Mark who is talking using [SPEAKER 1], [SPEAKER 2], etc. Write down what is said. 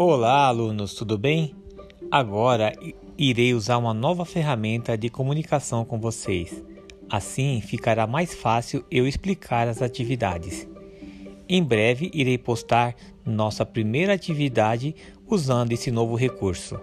[SPEAKER 1] Olá, alunos, tudo bem? Agora irei usar uma nova ferramenta de comunicação com vocês. Assim ficará mais fácil eu explicar as atividades. Em breve irei postar nossa primeira atividade usando esse novo recurso.